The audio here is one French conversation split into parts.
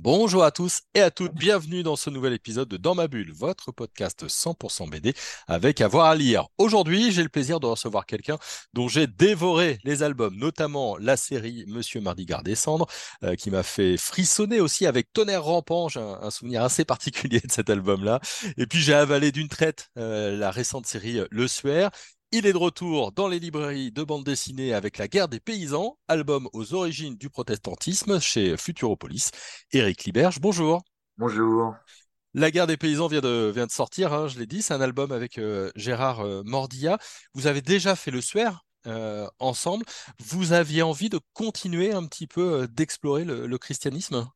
Bonjour à tous et à toutes, bienvenue dans ce nouvel épisode de Dans ma bulle, votre podcast 100% BD avec avoir à lire. Aujourd'hui, j'ai le plaisir de recevoir quelqu'un dont j'ai dévoré les albums, notamment la série Monsieur Mardigard des Cendres, euh, qui m'a fait frissonner aussi avec Tonnerre Rampant, j'ai un, souvenir assez particulier de cet album-là. Et puis j'ai avalé d'une traite euh, la récente série Le Suaire il est de retour dans les librairies de bande dessinée avec La guerre des paysans, album aux origines du protestantisme chez Futuropolis. Éric Liberge, bonjour. Bonjour. La guerre des paysans vient de, vient de sortir, hein, je l'ai dit, c'est un album avec euh, Gérard euh, Mordia. Vous avez déjà fait le suaire euh, ensemble. Vous aviez envie de continuer un petit peu euh, d'explorer le, le christianisme?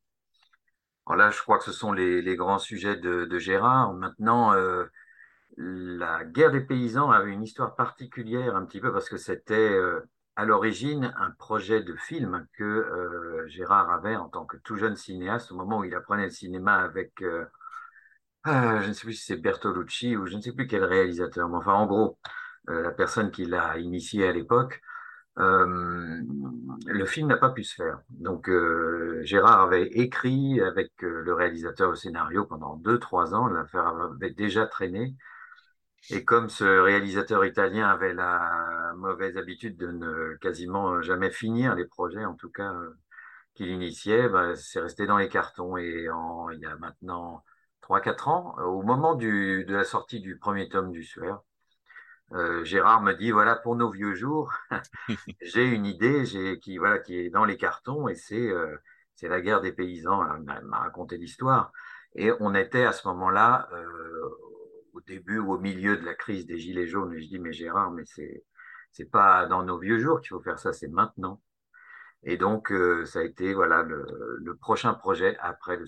Alors là, je crois que ce sont les, les grands sujets de, de Gérard. Maintenant, la guerre des paysans avait une histoire particulière un petit peu parce que c'était euh, à l'origine un projet de film que euh, Gérard avait en tant que tout jeune cinéaste au moment où il apprenait le cinéma avec, euh, je ne sais plus si c'est Bertolucci ou je ne sais plus quel réalisateur, mais enfin en gros, la personne qui l'a initié à l'époque. Le film n'a pas pu se faire. Donc Gérard avait écrit avec le réalisateur le scénario pendant deux, trois ans. L'affaire avait déjà traîné. Et comme ce réalisateur italien avait la mauvaise habitude de ne quasiment jamais finir les projets, en tout cas euh, qu'il initiait, bah, c'est resté dans les cartons. Et en, il y a maintenant trois, quatre ans, au moment du, de la sortie du premier tome du Suaire, euh, Gérard me dit voilà pour nos vieux jours, j'ai une idée j'ai, qui voilà qui est dans les cartons et c'est euh, c'est la guerre des paysans. Alors, il m'a raconté l'histoire et on était à ce moment-là euh, au début ou au milieu de la crise des gilets jaunes. Et je dis mais Gérard mais c'est c'est pas dans nos vieux jours qu'il faut faire ça, c'est maintenant. Et donc euh, ça a été voilà le, prochain projet après le.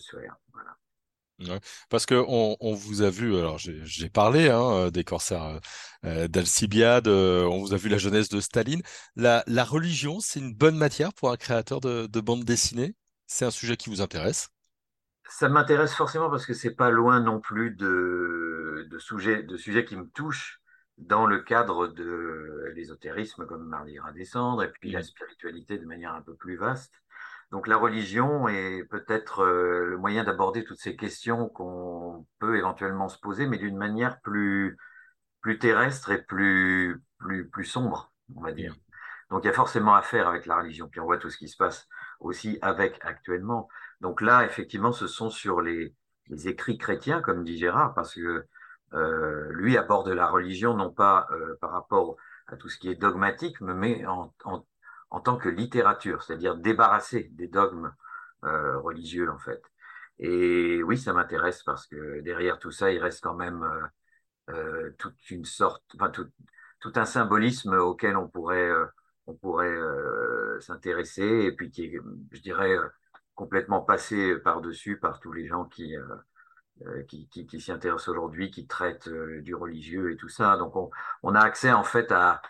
Ouais, parce que on, on vous a vu, alors j'ai parlé hein, des corsaires euh, euh, d'Alcibiade, on vous a vu la jeunesse de Staline. La, la religion, c'est une bonne matière pour un créateur de, de bande dessinée? C'est un sujet qui vous intéresse? Ça m'intéresse forcément parce que c'est pas loin non plus de, de sujets, de sujets qui me touchent dans le cadre de l'ésotérisme comme Mardi Gras descendre et puis la Mhm. spiritualité de manière un peu plus vaste. Donc la religion est peut-être euh, le moyen d'aborder toutes ces questions qu'on peut éventuellement se poser, mais d'une manière plus, plus terrestre et plus, plus, plus sombre, on va dire. Mhm. Donc il y a forcément à faire avec la religion. Puis on voit tout ce qui se passe aussi avec actuellement. Donc là, effectivement, ce sont sur les, écrits chrétiens, comme dit Gérard, parce que euh, lui aborde la religion non pas euh, par rapport à tout ce qui est dogmatique, mais en, tant que littérature, c'est-à-dire débarrassé des dogmes euh, religieux en fait. Et oui, ça m'intéresse parce que derrière tout ça, il reste quand même toute une sorte, enfin tout, un symbolisme auquel on pourrait, on pourrait s'intéresser et puis qui est, je dirais, complètement passé par-dessus par tous les gens qui, euh, euh, s'y intéressent aujourd'hui, qui traitent euh, du religieux et tout ça. Donc on, a accès en fait à,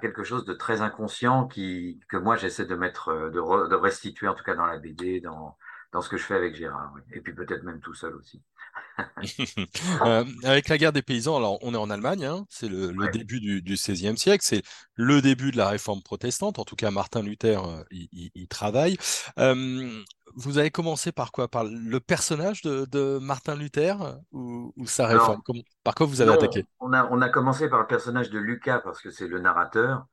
quelque chose de très inconscient qui, que moi j'essaie de mettre, de, re- de restituer en tout cas dans la BD, dans, dans ce que je fais avec Gérard. oui. Et puis peut-être même tout seul aussi. Euh, avec la guerre des paysans, alors on est en Allemagne, hein, c'est le, début du, du XVIe siècle, c'est le début de la réforme protestante. En tout cas, Martin Luther euh, y, travaille. Euh, vous avez commencé par quoi? Par le personnage de, de Martin Luther ou, ou sa réforme? Comment- par quoi vous avez non, attaqué? on a, on a commencé par le personnage de Lucas parce que c'est le narrateur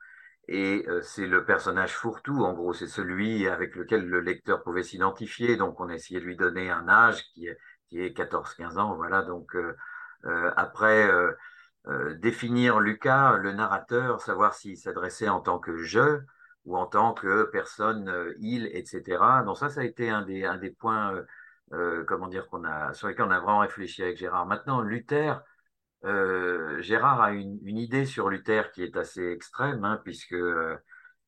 et euh, c'est le personnage fourre-tout, en gros, c'est celui avec lequel le lecteur pouvait s'identifier. Donc on a essayé de lui donner un âge qui est, qui est 14-15 ans, voilà. Donc euh, euh, après, définir Lucas, le narrateur, savoir s'il s'adressait en tant que je ou en tant que personne, il, etc. Donc ça, ça a été un des, points, comment dire, qu'on a, sur lesquels on a vraiment réfléchi avec Gérard. Maintenant, Luther, euh, Gérard a une, une idée sur Luther qui est assez extrême, hein, puisque euh,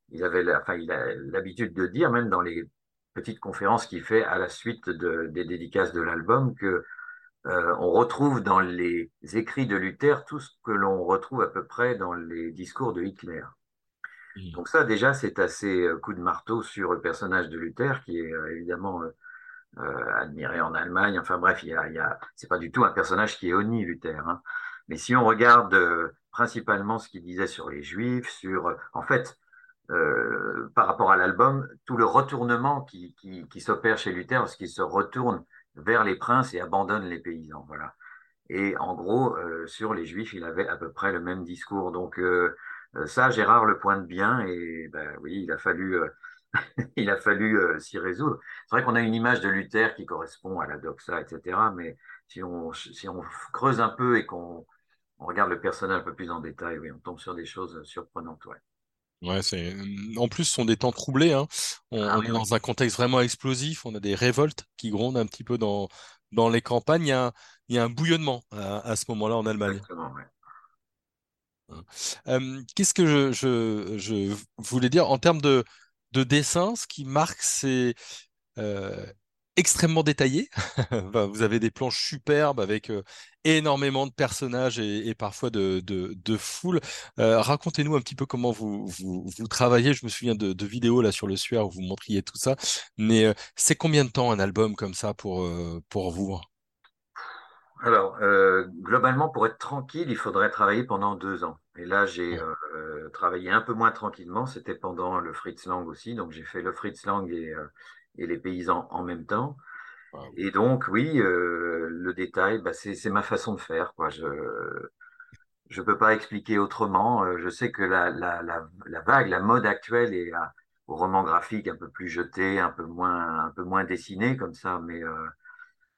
il avait, la- enfin, il a l'habitude de dire, même dans les petites conférences qu'il fait à la suite de, des dédicaces de l'album, que euh, on retrouve dans les écrits de Luther tout ce que l'on retrouve à peu près dans les discours de Hitler. Mmh. Donc ça, déjà, c'est assez coup de marteau sur le personnage de Luther, qui est évidemment admiré en Allemagne. Enfin bref, il y a, c'est pas du tout un personnage qui est honni, Luther. Hein. Mais si on regarde principalement ce qu'il disait sur les Juifs, sur, en fait, euh, par rapport à l'album, tout le retournement qui, qui, qui s'opère chez Luther, lorsqu'il se retourne vers les princes et abandonne les paysans. Voilà. Et en gros, euh, sur les Juifs, il avait à peu près le même discours. Donc euh, ça, Gérard le pointe bien. Et ben oui, il a fallu, il a fallu s'y résoudre. C'est vrai qu'on a une image de Luther qui correspond à la doxa, etc. Mais si on, si on creuse un peu et qu'on on regarde le personnage un peu plus en détail, oui, on tombe sur des choses surprenantes. Ouais. Ouais, c'est en plus ce sont des temps troublés. Hein. On, ah est dans un contexte vraiment explosif. On a des révoltes qui grondent un petit peu dans dans les campagnes. Il y a un, il y a un bouillonnement à, ce moment-là en Allemagne. Hein. Qu'est-ce que je, je, je, voulais dire en termes de, de dessin Ce qui marque, c'est euh, extrêmement détaillé. vous avez des planches superbes avec euh, énormément de personnages et, parfois de, de, de foule. Euh, racontez-nous un petit peu comment vous, vous, vous, travaillez. Je me souviens de, de, vidéos là sur le suaire où vous montriez tout ça. Mais euh, c'est combien de temps un album comme ça pour, pour vous? Alors, globalement, pour être tranquille, il faudrait travailler pendant deux ans. Et là, j'ai travaillé un peu moins tranquillement. C'était pendant le Fritz Lang aussi. Donc, j'ai fait le Fritz Lang et, et les paysans en même temps. Et donc, oui, euh, le détail, bah, c'est ma façon de faire. Quoi. Je ne peux pas expliquer autrement. Euh, je sais que la, la, la, la vague, la mode actuelle est au roman graphique un peu plus jeté, un peu moins, un peu moins dessiné comme ça. Mais euh,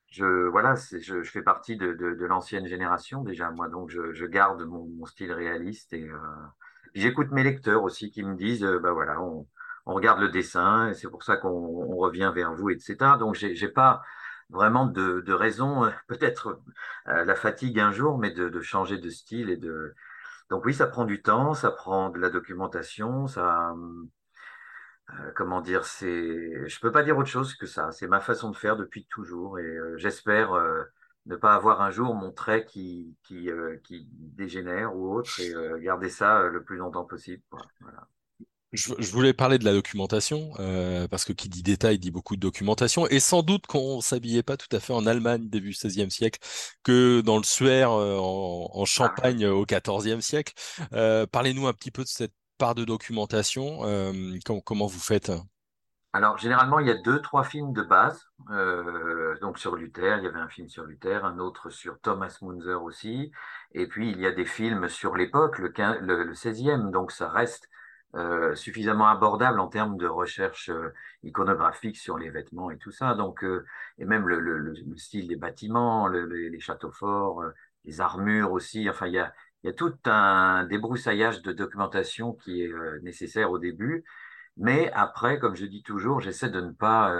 je, voilà, je, je, fais partie de, de, de l'ancienne génération déjà, moi. Donc, je, je garde mon, mon, style réaliste. Et euh, j'écoute mes lecteurs aussi qui me disent, bah voilà, on, on regarde le dessin, et c'est pour ça qu'on revient vers vous, etc. Donc, j'ai pas vraiment de, de raison, peut-être euh, la fatigue un jour, mais de, de, changer de style et de. Donc oui, ça prend du temps, ça prend de la documentation, ça. Euh, comment dire, c'est. Je peux pas dire autre chose que ça. C'est ma façon de faire depuis toujours, et euh, j'espère ne pas avoir un jour mon trait qui qui, qui dégénère ou autre, et garder ça le plus longtemps possible. Voilà. Je, voulais parler de la documentation, euh, parce que qui dit détail dit beaucoup de documentation, et sans doute qu'on s'habillait pas tout à fait en Allemagne début XVIe siècle que dans le Suaire euh, en, Champagne au XIVe siècle. Euh, parlez-nous un petit peu de cette part de documentation. comment vous faites? Alors, généralement, il y a deux, trois films de base. donc, sur Luther, il y avait un film sur Luther, un autre sur Thomas Munzer aussi. Et puis, il y a des films sur l'époque, le, le, le 16e. Donc, ça reste euh, suffisamment abordable en termes de recherche euh, iconographique sur les vêtements et tout ça. Donc, euh, et même le, le, le, style des bâtiments, les châteaux forts, les armures aussi. Enfin, il y a, il y a tout un débroussaillage de documentation qui est nécessaire au début. Mais après, comme je dis toujours, j'essaie de ne pas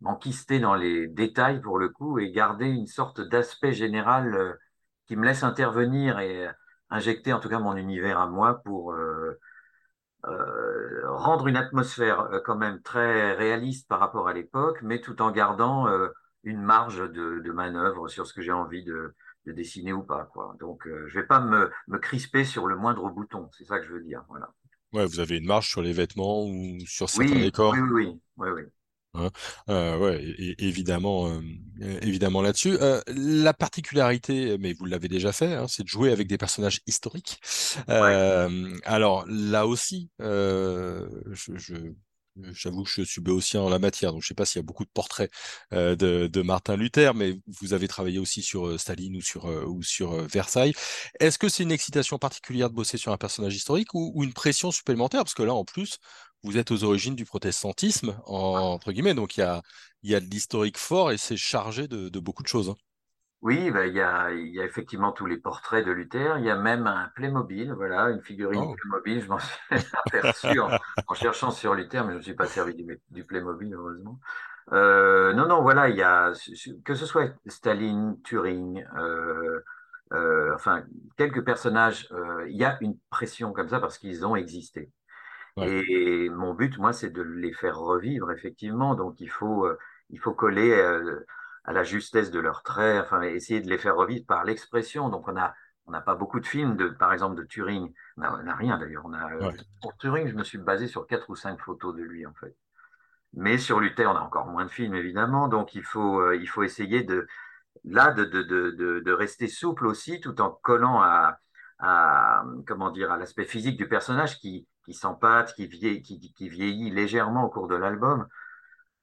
m'enquister dans les détails pour le coup et garder une sorte d'aspect général qui me laisse intervenir et injecter en tout cas mon univers à moi pour euh, rendre une atmosphère euh, quand même très réaliste par rapport à l'époque, mais tout en gardant euh, une marge de, manœuvre sur ce que j'ai envie de, de, dessiner ou pas. Donc, je vais pas me, me, crisper sur le moindre bouton. C'est ça que je veux dire. Voilà. Ouais, vous avez une marge sur les vêtements ou sur certains décors. Oui, oui, oui, oui. Hein euh, ouais, évidemment, euh, évidemment là-dessus. Euh, la particularité, mais vous l'avez déjà fait, hein, c'est de jouer avec des personnages historiques. Euh, alors là aussi, je, je, J'avoue que je suis béotien en la matière, donc je ne sais pas s'il y a beaucoup de portraits euh, de, de, Martin Luther, mais vous avez travaillé aussi sur euh, Staline ou sur, euh, ou sur Versailles. Est-ce que c'est une excitation particulière de bosser sur un personnage historique ou, ou, une pression supplémentaire? Parce que là, en plus, vous êtes aux origines du protestantisme, entre guillemets, donc il y a, y a de l'historique fort et c'est chargé de, de, beaucoup de choses. Hein. Oui, bah, il, y a, il y a effectivement tous les portraits de Luther. Il y a même un Playmobil, voilà, une figurine oh. Playmobil. Je m'en suis aperçu en, en, cherchant sur Luther, mais je ne me suis pas servi du, du Playmobil, heureusement. Euh, non, non, voilà, il y a, que ce soit Staline, Turing, euh, euh, enfin, quelques personnages, il y a une pression comme ça parce qu'ils ont existé. Ouais. Et mon but, moi, c'est de les faire revivre, effectivement. Donc, il faut, il faut coller à la justesse de leurs traits, enfin essayer de les faire revivre par l'expression. Donc on a on n'a pas beaucoup de films, de, par exemple, de Turing. On n'a rien d'ailleurs. Pour Turing, je me suis basé sur quatre ou cinq photos de lui, en fait. Mais sur Luther, on a encore moins de films, évidemment. Donc, il faut, il faut essayer de, là, de, de, de, de, rester souple aussi, tout en collant à, à comment dire, à l'aspect physique du personnage qui, qui s'empâte, qui vieillit, qui, qui, vieillit légèrement au cours de l'album.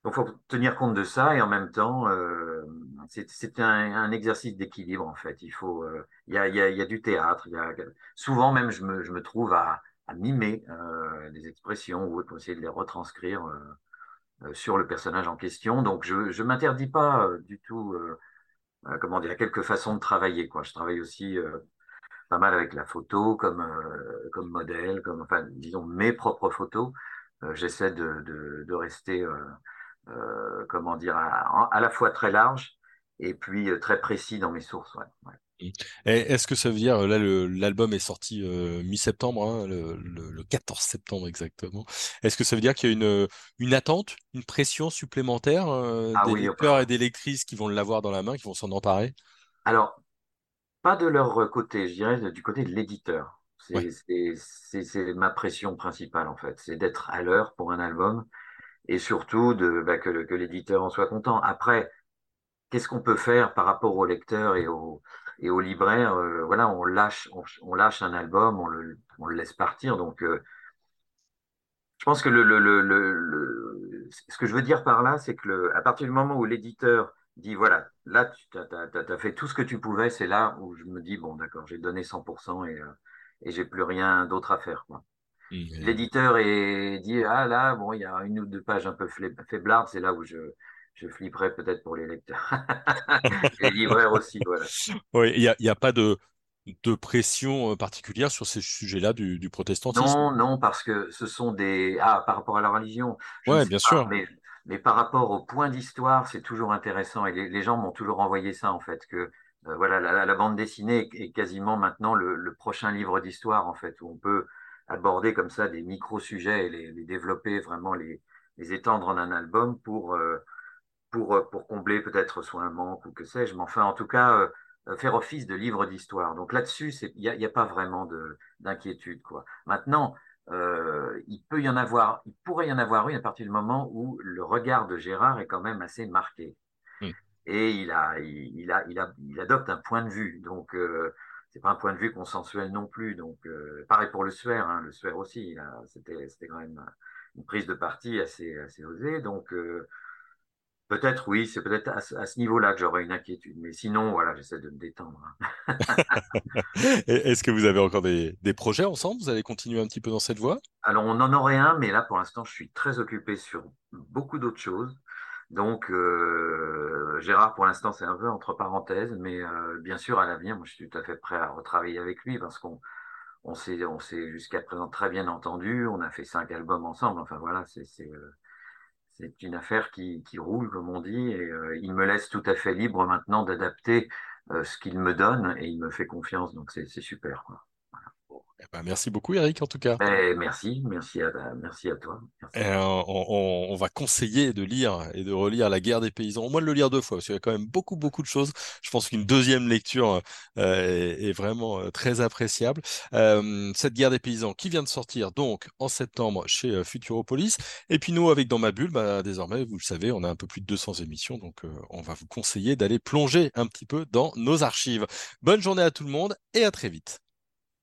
Donc, faut tenir compte de ça et en même temps, euh, c'est un, un, exercice d'équilibre en fait. Il faut, euh, il y, a, y, a, y, a, du théâtre. Y a, souvent même, je me, je me trouve à, à mimer euh, des expressions ou pour essayer de les retranscrire euh, euh, sur le personnage en question. Donc, je ne m'interdis pas du tout comment dire, quelques façons de travailler. Quoi. Je travaille aussi pas mal avec la photo comme, comme modèle, comme, enfin, disons, mes propres photos. J'essaie de, de, de, rester, comment dire, à, à, la fois très large et puis très précis dans mes sources. Ouais, ouais. Est-ce que ça veut dire, là, l'album est sorti euh, mi-septembre, hein, le, le, 14 septembre exactement. Est-ce que ça veut dire qu'il y a une, une attente, une pression supplémentaire euh, ah des oui, lecteurs et des lectrices qui vont l'avoir dans la main, qui vont s'en emparer? Alors, pas de leur côté, je dirais du côté de l'éditeur. C'est ouais. ma pression principale, en fait. C'est d'être à l'heure pour un album et surtout de, bah, que, l'éditeur en soit content. Après, qu'est-ce qu'on peut faire par rapport au lecteur et au, et au libraire, euh, voilà, on lâche, on, lâche un album, on le, laisse partir. Donc, euh, je pense que le, ce que je veux dire par là, c'est que à partir du moment où l'éditeur dit, voilà, là, tu as, fait tout ce que tu pouvais, c'est là où je me dis, bon, d'accord, j'ai donné 100% et, euh, et j'ai plus rien d'autre à faire. Mmh, L'éditeur est dit, ah là, bon, il y a une ou deux pages un peu faiblardes, c'est là où je, je flipperais peut-être pour les lecteurs. les libraires aussi, voilà. Oui, il n'y a, a, pas de, de pression euh, particulière sur ces sujets-là du, du, protestantisme? Non, non, parce que ce sont des... Ah, par rapport à la religion Oui, bien pas, sûr. Mais, mais, par rapport au point d'histoire, c'est toujours intéressant. Et les, les gens m'ont toujours envoyé ça, en fait, que euh, voilà, la, la, bande dessinée est quasiment maintenant le, le prochain livre d'histoire, en fait, où on peut aborder comme ça des micro-sujets et les, les, développer, vraiment les, les étendre en un album pour... Euh, pour, euh, pour combler peut-être soit un manque ou que sais-je, mais enfin, en tout cas, euh, faire office de livre d'histoire. Donc là-dessus, il n'y a, y a, pas vraiment d'inquiétude. quoi. Maintenant, euh, il peut y en avoir, il pourrait y en avoir une à partir du moment où le regard de Gérard est quand même assez marqué. Mmh. Et il, a, il, il, a, il, a, il adopte un point de vue. Donc, euh, c'est pas un point de vue consensuel non plus. Donc, euh, pareil pour le Suaire, hein, le Suaire aussi, c'était quand même une prise de parti assez, assez osée. Donc, euh, Peut-être oui, c'est peut-être à, ce niveau-là que j'aurais une inquiétude. Mais sinon, voilà, j'essaie de me détendre. Est-ce que vous avez encore des, des, projets ensemble? Vous allez continuer un petit peu dans cette voie? Alors, on en aurait un, mais là, pour l'instant, je suis très occupé sur beaucoup d'autres choses. Donc, euh, Gérard, pour l'instant, c'est un peu entre parenthèses, mais euh, bien sûr, à l'avenir, moi, je suis tout à fait prêt à retravailler avec lui parce qu'on on s'est on s'est jusqu'à présent très bien entendu. On a fait cinq albums ensemble. Enfin, voilà, c'est euh, c'est une affaire qui, roule, comme on dit, et euh, il me laisse tout à fait libre maintenant d'adapter euh, ce qu'il me donne et il me fait confiance, donc c'est super. Quoi. Ben, merci beaucoup, Eric, en tout cas. Eh, merci, merci à, merci à toi. Merci. Et, euh, on, on, va conseiller de lire et de relire La guerre des paysans. Au moins de le lire deux fois, parce qu'il y a quand même beaucoup, beaucoup de choses. Je pense qu'une deuxième lecture euh, est, est, vraiment euh, très appréciable. Euh, cette guerre des paysans qui vient de sortir donc en septembre chez Futuropolis. Et puis nous, avec Dans ma bulle, bah, désormais, vous le savez, on a un peu plus de 200 émissions, donc on va vous conseiller d'aller plonger un petit peu dans nos archives. Bonne journée à tout le monde et à très vite.